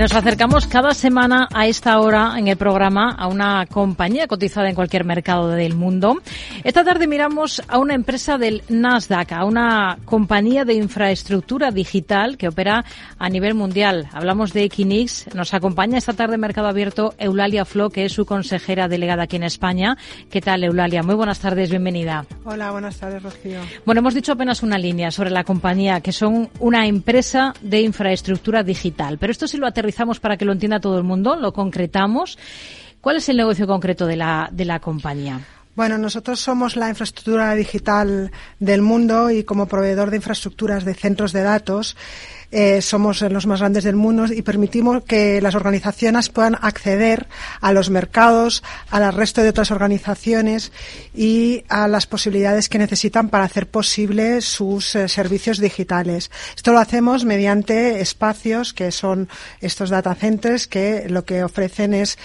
Nos acercamos cada semana a esta hora en el programa a una compañía cotizada en cualquier mercado del mundo. Esta tarde miramos a una empresa del Nasdaq, a una compañía de infraestructura digital que opera a nivel mundial. Hablamos de Equinix. Nos acompaña esta tarde en Mercado Abierto Eulalia Flo, que es su consejera delegada aquí en España. ¿Qué tal, Eulalia? Muy buenas tardes, bienvenida. Hola, buenas tardes, Rocío. Bueno, hemos dicho apenas una línea sobre la compañía, que son una empresa de infraestructura digital. Pero esto sí lo aterrizamos para que lo entienda todo el mundo, lo concretamos. ¿Cuál es el negocio concreto de la, de la compañía? Bueno, nosotros somos la infraestructura digital del mundo y como proveedor de infraestructuras de centros de datos eh, somos los más grandes del mundo y permitimos que las organizaciones puedan acceder a los mercados, al resto de otras organizaciones y a las posibilidades que necesitan para hacer posible sus eh, servicios digitales. Esto lo hacemos mediante espacios que son estos data centers que lo que ofrecen es,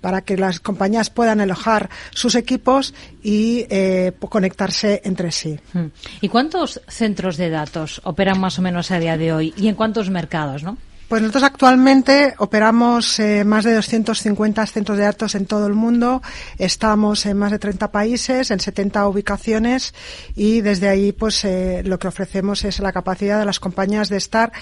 para que las compañías puedan alojar sus equipos y eh, conectarse entre sí. Hmm. ¿Y cuántos centros de datos operan más o menos a día de hoy? Y en cuántos mercados, ¿no? Pues nosotros actualmente operamos eh, más de 250 centros de datos en todo el mundo. Estamos en más de 30 países, en 70 ubicaciones y desde ahí pues eh, lo que ofrecemos es la capacidad de las compañías de estar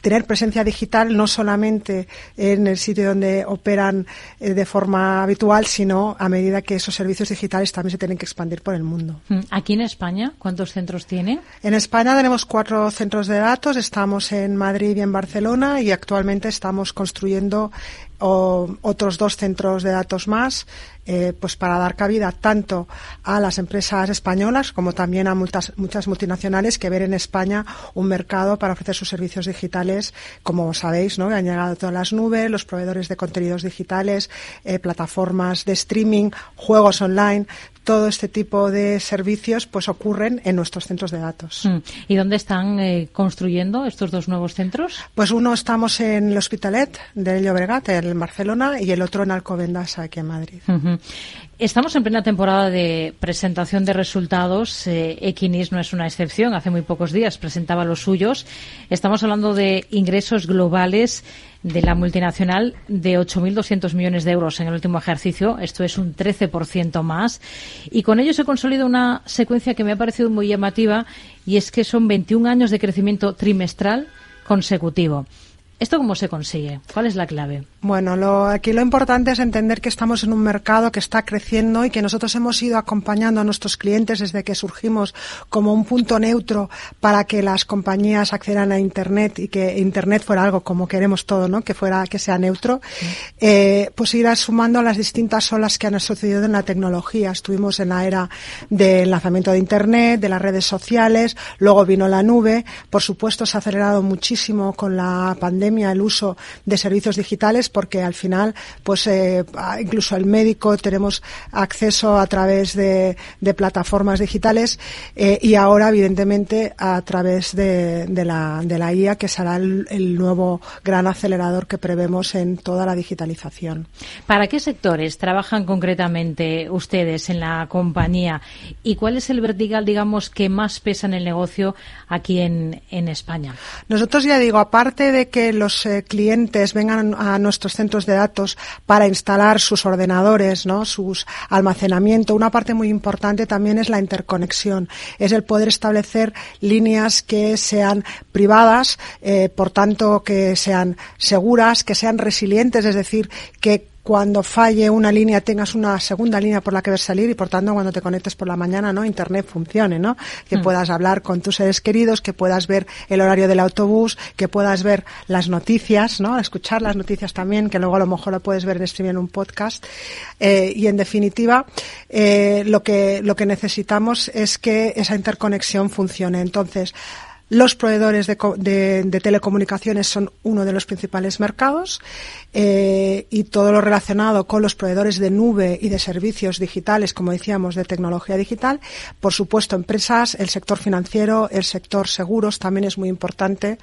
tener presencia digital no solamente en el sitio donde operan eh, de forma habitual, sino a medida que esos servicios digitales también se tienen que expandir por el mundo. Mm, ¿Aquí en España cuántos centros tiene? En España tenemos cuatro centros de datos, estamos en Madrid y en Barcelona y actualmente estamos construyendo otros dos centros de datos más eh, pues para dar cabida tanto a las empresas españolas como también a muchas, muchas multinacionales que ven en España un mercado para ofrecer sus servicios digitales, como sabéis, ¿no? Han llegado todas las nubes, los proveedores de contenidos digitales, eh, plataformas de streaming, juegos online, todo este tipo de servicios pues ocurren en nuestros centros de datos. Mm. ¿Y dónde están eh, construyendo estos dos nuevos centros? Pues uno estamos en el Hospitalet de Llobregat, en Barcelona, y el otro en Alcobendas, aquí en Madrid. Estamos en plena temporada de presentación de resultados. Eh, Equinis no es una excepción. Hace muy pocos días presentaba los suyos. Estamos hablando de ingresos globales de la multinacional de 8.200 millones de euros en el último ejercicio. Esto es un 13% más. Y con ello se consolida una secuencia que me ha parecido muy llamativa y es que son 21 años de crecimiento trimestral consecutivo. ¿Esto cómo se consigue? ¿Cuál es la clave? Bueno, lo, aquí lo importante es entender que estamos en un mercado que está creciendo y que nosotros hemos ido acompañando a nuestros clientes desde que surgimos como un punto neutro para que las compañías accedan a Internet y que Internet fuera algo como queremos todo, ¿no? Que fuera, que sea neutro. Eh, pues ir sumando las distintas olas que han sucedido en la tecnología. Estuvimos en la era del lanzamiento de Internet, de las redes sociales, luego vino la nube. Por supuesto, se ha acelerado muchísimo con la pandemia el uso de servicios digitales porque al final, pues eh, incluso el médico tenemos acceso a través de, plataformas digitales eh, y ahora, evidentemente, a través de, la, de la IA, que será el, nuevo gran acelerador que prevemos en toda la digitalización. ¿Para qué sectores trabajan concretamente ustedes en la compañía y cuál es el vertical, digamos, que más pesa en el negocio aquí en, en España? Nosotros ya digo, aparte de que los eh, clientes vengan a nuestros centros de datos para instalar sus ordenadores, ¿no? sus almacenamiento. Una parte muy importante también es la interconexión, es el poder establecer líneas que sean privadas, eh, por tanto que sean seguras, que sean resilientes, es decir, que cuando falle una línea tengas una segunda línea por la que ver salir y por tanto cuando te conectes por la mañana, ¿no? Internet funcione, ¿no? Que mm. puedas hablar con tus seres queridos, que puedas ver el horario del autobús, que puedas ver las noticias, ¿no? Escuchar las noticias también, que luego a lo mejor lo puedes ver en streaming en un podcast. Eh, y en definitiva, eh, lo que, lo que necesitamos es que esa interconexión funcione. Entonces, los proveedores de, telecomunicaciones son uno de los principales mercados eh, y todo lo relacionado con los proveedores de nube y de servicios digitales, como decíamos, de tecnología digital. Por supuesto, empresas, el sector financiero, el sector seguros también es muy importante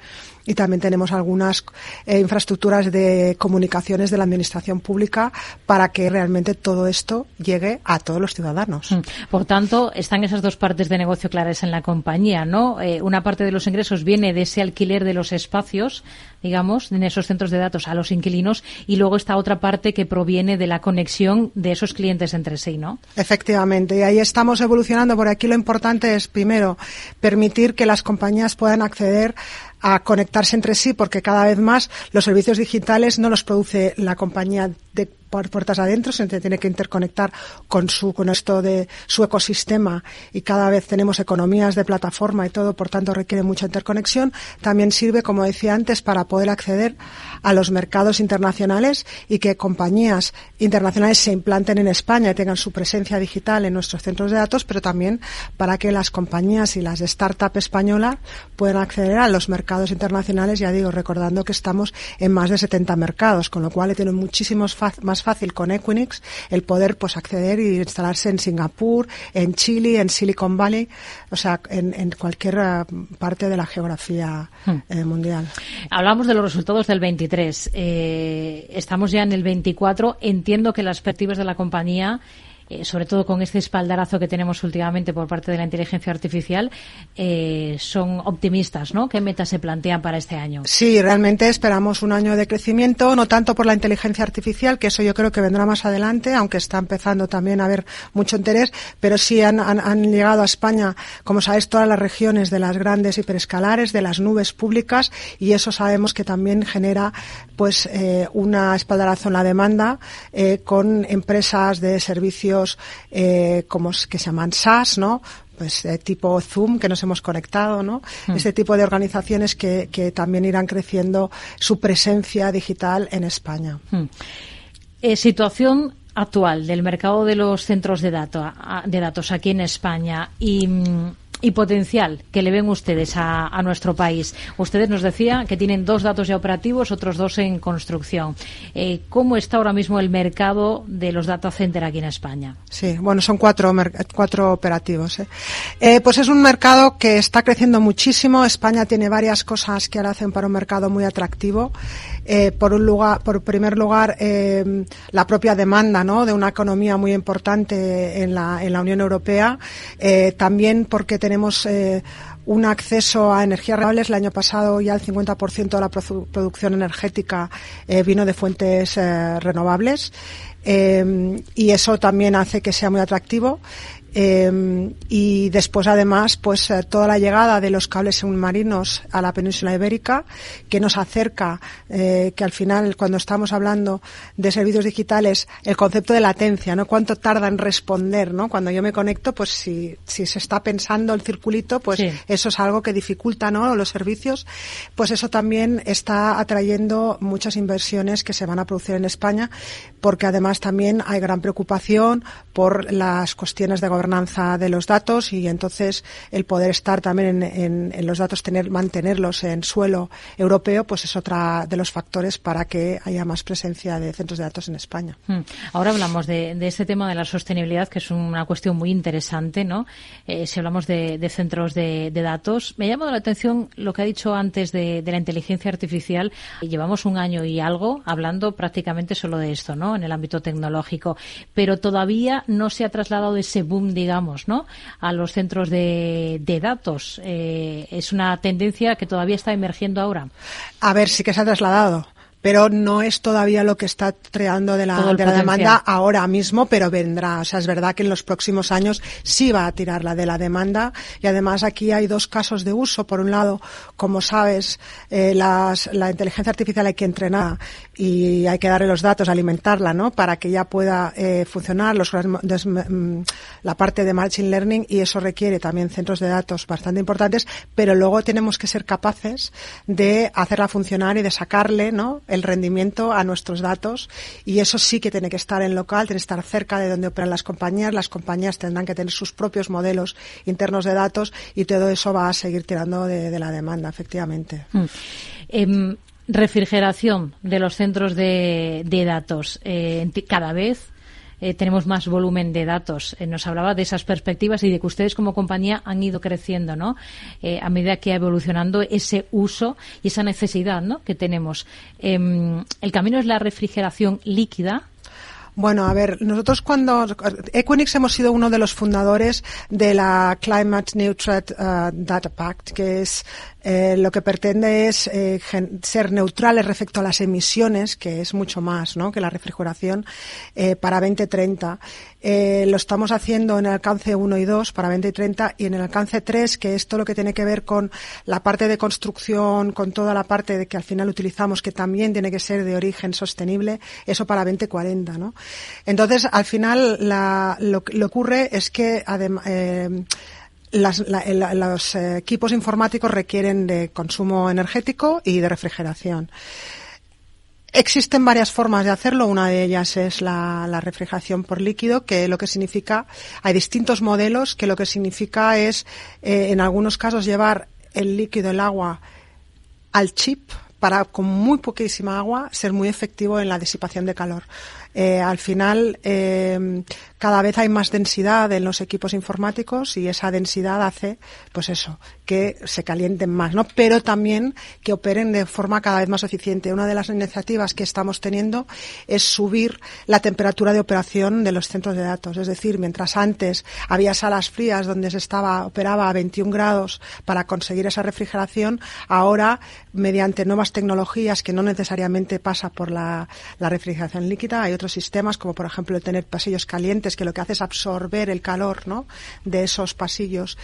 y también tenemos algunas eh, infraestructuras de comunicaciones de la administración pública para que realmente todo esto llegue a todos los ciudadanos. Mm. Por tanto, están esas dos partes de negocio claras en la compañía, ¿no? Eh, una parte de los ingresos viene de ese alquiler de los espacios, digamos, en esos centros de datos a los inquilinos y luego está otra parte que proviene de la conexión de esos clientes entre sí, ¿no? Efectivamente, y ahí estamos evolucionando, porque aquí lo importante es, primero, permitir que las compañías puedan acceder a conectarse entre sí porque cada vez más los servicios digitales no los produce la compañía de puertas adentro, se tiene que interconectar con su, con esto de su ecosistema y cada vez tenemos economías de plataforma y todo, por tanto requiere mucha interconexión. También sirve, como decía antes, para poder acceder a los mercados internacionales y que compañías internacionales se implanten en España y tengan su presencia digital en nuestros centros de datos, pero también para que las compañías y las startups españolas puedan acceder a los mercados internacionales, ya digo, recordando que estamos en más de 70 mercados, con lo cual le tiene muchísimos más fácil con Equinix el poder pues acceder y instalarse en Singapur, en Chile, en Silicon Valley, o sea, en, cualquier eh, parte de la geografía hmm. eh, mundial. Hablamos de los resultados del 23. Eh, estamos ya en el 24. Entiendo que las perspectivas de la compañía eh, sobre todo con este espaldarazo que tenemos últimamente por parte de la inteligencia artificial, eh, son optimistas, ¿no? ¿Qué metas se plantean para este año? Sí, realmente esperamos un año de crecimiento, no tanto por la inteligencia artificial, que eso yo creo que vendrá más adelante, aunque está empezando también a haber mucho interés, pero sí han, llegado a España, como sabéis, todas las regiones de las grandes hiperescalares, de las nubes públicas, y eso sabemos que también genera pues eh, una espaldarazo en la demanda con empresas de servicios eh, como que se llaman SaaS, ¿no? Pues eh, tipo Zoom que nos hemos conectado, ¿no? Este tipo de organizaciones que, también irán creciendo su presencia digital en España. Hmm. Eh, situación actual del mercado de los centros de, de datos aquí en España y mm, y potencial que le ven ustedes a, nuestro país. Ustedes nos decían que tienen dos datos ya operativos, otros dos en construcción. Eh, ¿Cómo está ahora mismo el mercado de los data center aquí en España? Sí, bueno, son cuatro, cuatro operativos. ¿eh? Eh, pues es un mercado que está creciendo muchísimo. España tiene varias cosas que ahora hacen para un mercado muy atractivo. Por un lugar, por primer lugar, la propia demanda, ¿no? De una economía muy importante en la, en la Unión Europea. también porque tenemos eh, un acceso a energías renovables. El año pasado ya el 50% de la producción energética eh, vino de fuentes eh, renovables. y eso también hace que sea muy atractivo. Eh, y después, además, pues eh, toda la llegada de los cables submarinos a la península ibérica, que nos acerca, eh, que al final, cuando estamos hablando de servicios digitales, el concepto de latencia, ¿no? Cuánto tarda en responder, ¿no? Cuando yo me conecto, pues si, si se está pensando el circulito, pues eso es algo que dificulta, ¿no? Los servicios. Pues eso también está atrayendo muchas inversiones que se van a producir en España, porque además también hay gran preocupación por las cuestiones de gobernanza de los datos y entonces el poder estar también en, los datos, tener, mantenerlos en suelo europeo, pues es otra de los factores para que haya más presencia de centros de datos en España. Hmm. Ahora hablamos de, este tema de la sostenibilidad, que es una cuestión muy interesante, ¿no? Eh, si hablamos de, centros de, datos, me ha llamado la atención lo que ha dicho antes de, la inteligencia artificial. Llevamos un año y algo hablando prácticamente solo de esto, ¿no? En el ámbito tecnológico, pero todavía no se ha trasladado ese boom digamos, ¿no? a los centros de, datos. Eh, es una tendencia que todavía está emergiendo ahora. A ver, sí que se ha trasladado pero no es todavía lo que está creando de la, de la demanda ahora mismo, pero vendrá. O sea, es verdad que en los próximos años sí va a tirar la de la demanda y además aquí hay dos casos de uso. Por un lado, como sabes, eh, las, la inteligencia artificial hay que entrenar y hay que darle los datos, alimentarla, ¿no? Para que ya pueda eh, funcionar los, mm, la parte de machine learning y eso requiere también centros de datos bastante importantes, pero luego tenemos que ser capaces de hacerla funcionar y de sacarle, ¿no? El rendimiento a nuestros datos y eso sí que tiene que estar en local, tiene que estar cerca de donde operan las compañías. Las compañías tendrán que tener sus propios modelos internos de datos y todo eso va a seguir tirando de, la demanda, efectivamente. Mm. Em, refrigeración de los centros de, datos. Eh, cada vez eh, tenemos más volumen de datos. Eh, nos hablaba de esas perspectivas y de que ustedes como compañía han ido creciendo, ¿no? a medida que ha evolucionando ese uso y esa necesidad, ¿no? Que tenemos. Em, el camino es la refrigeración líquida bueno, a ver, nosotros cuando Equinix hemos sido uno de los fundadores de la Climate Neutral Data Pact, que es eh, lo que pretende es eh, ser neutrales respecto a las emisiones, que es mucho más ¿no? que la refrigeración, eh, para 2030. Eh, lo estamos haciendo en el alcance 1 y 2 para 2030 y en el alcance 3, que es todo lo que tiene que ver con la parte de construcción, con toda la parte de que al final utilizamos, que también tiene que ser de origen sostenible, eso para 2040. ¿no? Entonces, al final, la, lo que ocurre es que además, los equipos informáticos requieren de consumo energético y de refrigeración. Existen varias formas de hacerlo. Una de ellas es la, refrigeración por líquido, que lo que significa, hay distintos modelos que lo que significa es, eh, en algunos casos, llevar el líquido, el agua, al chip para, con muy poquísima agua, ser muy efectivo en la disipación de calor. Eh, al final, eh, cada vez hay más densidad en los equipos informáticos y esa densidad hace, pues eso, que se calienten más, ¿no? Pero también que operen de forma cada vez más eficiente. Una de las iniciativas que estamos teniendo es subir la temperatura de operación de los centros de datos. Es decir, mientras antes había salas frías donde se estaba, operaba a 21 grados para conseguir esa refrigeración, ahora, mediante nuevas tecnologías que no necesariamente pasa por la, la refrigeración líquida, hay otros sistemas como por ejemplo el tener pasillos calientes que lo que hace es absorber el calor ¿no? de esos pasillos.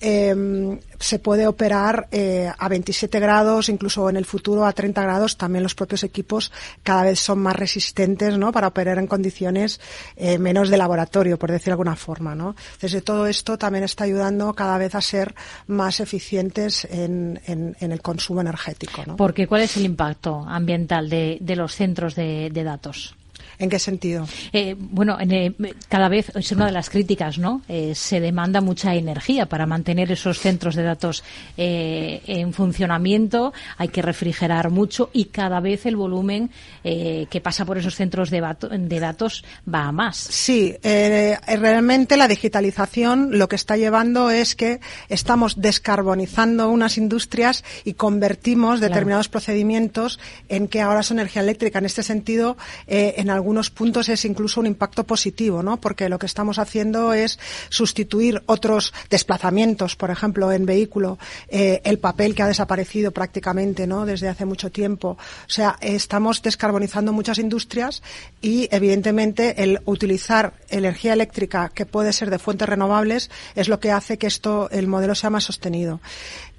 Em, se puede operar eh, a 27 grados, incluso en el futuro a 30 grados. También los propios equipos cada vez son más resistentes ¿no? para operar en condiciones eh, menos de laboratorio, por decir de alguna forma. ¿no? Entonces, todo esto también está ayudando cada vez a ser más eficientes en, el consumo energético. ¿no? Porque, ¿cuál es el impacto ambiental de, los centros de datos? ¿En qué sentido? Eh, bueno, eh, cada vez es una de las críticas, ¿no? Eh, se demanda mucha energía para mantener esos centros de datos en funcionamiento. Hay que refrigerar mucho y cada vez el volumen que pasa por esos centros de, de, datos va a más. Sí, realmente la digitalización lo que está llevando es que estamos descarbonizando unas industrias y convertimos determinados procedimientos en que ahora son energía eléctrica. En este sentido, en algunos puntos es incluso un impacto positivo, ¿no? Porque lo que estamos haciendo es sustituir otros desplazamientos, por ejemplo, en vehículo, eh, el papel que ha desaparecido prácticamente, ¿no? Desde hace mucho tiempo. O sea, estamos descarbonizando muchas industrias y, evidentemente, el utilizar energía eléctrica que puede ser de fuentes renovables es lo que hace que esto, el modelo sea más sostenido,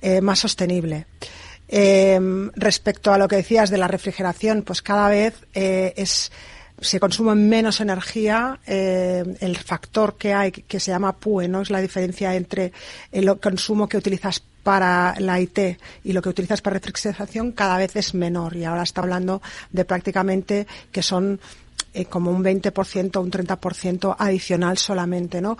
eh, más sostenible. Eh, respecto a lo que decías de la refrigeración, pues cada vez es se consume menos energía, eh, el factor que hay, que se llama PUE. Es la diferencia entre el consumo que utilizas para la IT y lo que utilizas para refrigeración cada vez es menor. Y ahora está hablando de prácticamente que son eh, como un 20% o un 30% adicional solamente, ¿no?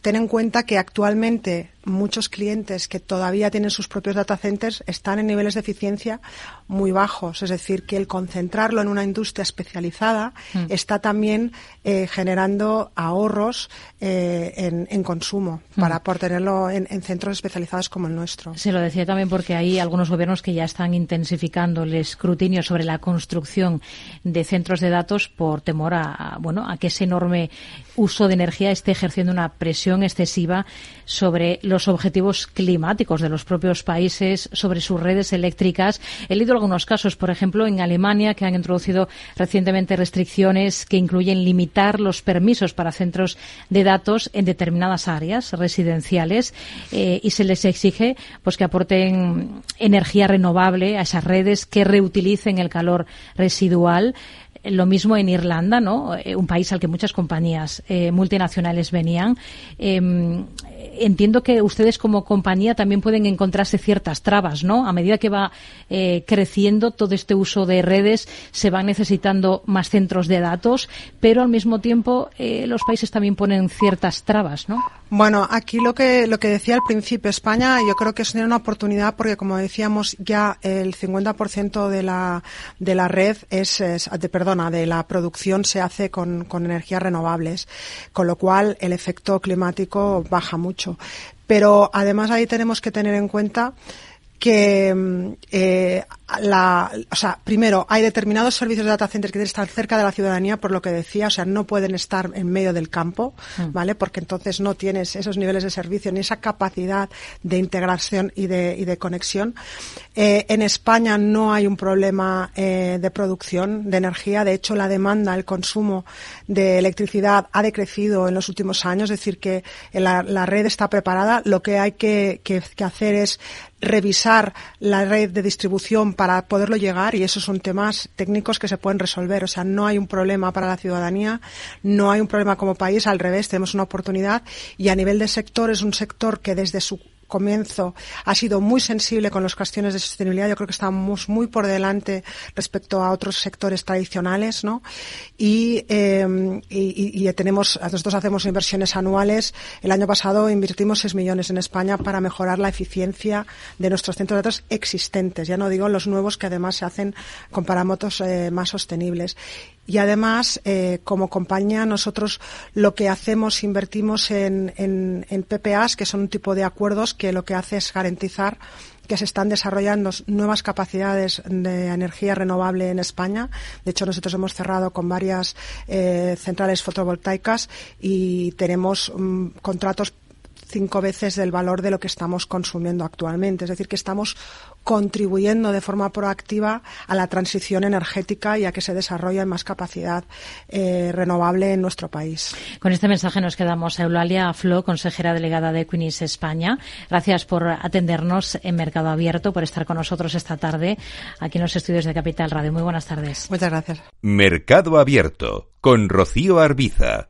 Ten en cuenta que actualmente muchos clientes que todavía tienen sus propios data centers están en niveles de eficiencia muy bajos. Es decir, que el concentrarlo en una industria especializada mm. está también eh, generando ahorros eh, en, consumo mm. para por tenerlo en, centros especializados como el nuestro. Se lo decía también porque hay algunos gobiernos que ya están intensificando el escrutinio sobre la construcción de centros de datos por temor a, bueno, a que ese enorme uso de energía esté ejerciendo una presión excesiva sobre los los objetivos climáticos de los propios países, sobre sus redes eléctricas. He leído algunos casos, por ejemplo, en Alemania, que han introducido recientemente restricciones que incluyen limitar los permisos para centros de datos en determinadas áreas residenciales eh, y se les exige pues que aporten energía renovable a esas redes que reutilicen el calor residual. Lo mismo en Irlanda, ¿no? Eh, un país al que muchas compañías eh, multinacionales venían. Em, entiendo que ustedes como compañía también pueden encontrarse ciertas trabas, ¿no? A medida que va eh, creciendo todo este uso de redes, se van necesitando más centros de datos, pero al mismo tiempo los países también ponen ciertas trabas, ¿no? Bueno, aquí lo que lo que decía al principio, España, yo creo que es una oportunidad porque, como decíamos, ya el 50% de la de la red es, de, perdona, de la producción se hace con, con energías renovables, con lo cual el efecto climático baja mucho. Pero además ahí tenemos que tener en cuenta que mm, eh, la, o sea, primero, hay determinados servicios de data center que deben estar cerca de la ciudadanía, por lo que decía, o sea, no pueden estar en medio del campo, mm. ¿vale? Porque entonces no tienes esos niveles de servicio ni esa capacidad de integración y de, y de conexión. Eh, en España no hay un problema eh, de producción de energía. De hecho, la demanda, el consumo de electricidad ha decrecido en los últimos años, es decir, que la, la red está preparada. Lo que hay que, que, que hacer es revisar la red de distribución para poderlo llegar y esos son temas técnicos que se pueden resolver. O sea, no hay un problema para la ciudadanía, no hay un problema como país, al revés, tenemos una oportunidad y a nivel de sector es un sector que desde su comienzo ha sido muy sensible con las cuestiones de sostenibilidad. Yo creo que estamos muy por delante respecto a otros sectores tradicionales, ¿no? Y, eh, y, tenemos, nosotros hacemos inversiones anuales. El año pasado invertimos 6 millones en España para mejorar la eficiencia de nuestros centros de datos existentes. Ya no digo los nuevos que además se hacen con parámetros eh, más sostenibles. Y además, eh, como compañía, nosotros lo que hacemos, invertimos en, en, en, PPAs, que son un tipo de acuerdos que lo que hace es garantizar que se están desarrollando nuevas capacidades de energía renovable en España. De hecho, nosotros hemos cerrado con varias eh, centrales fotovoltaicas y tenemos um, contratos cinco veces del valor de lo que estamos consumiendo actualmente. Es decir, que estamos contribuyendo de forma proactiva a la transición energética y a que se desarrolle más capacidad eh, renovable en nuestro país. Con este mensaje nos quedamos. Eulalia Flo, consejera delegada de Equinis España. Gracias por atendernos en Mercado Abierto, por estar con nosotros esta tarde aquí en los estudios de Capital Radio. Muy buenas tardes. Muchas gracias. Mercado Abierto con Rocío Arbiza.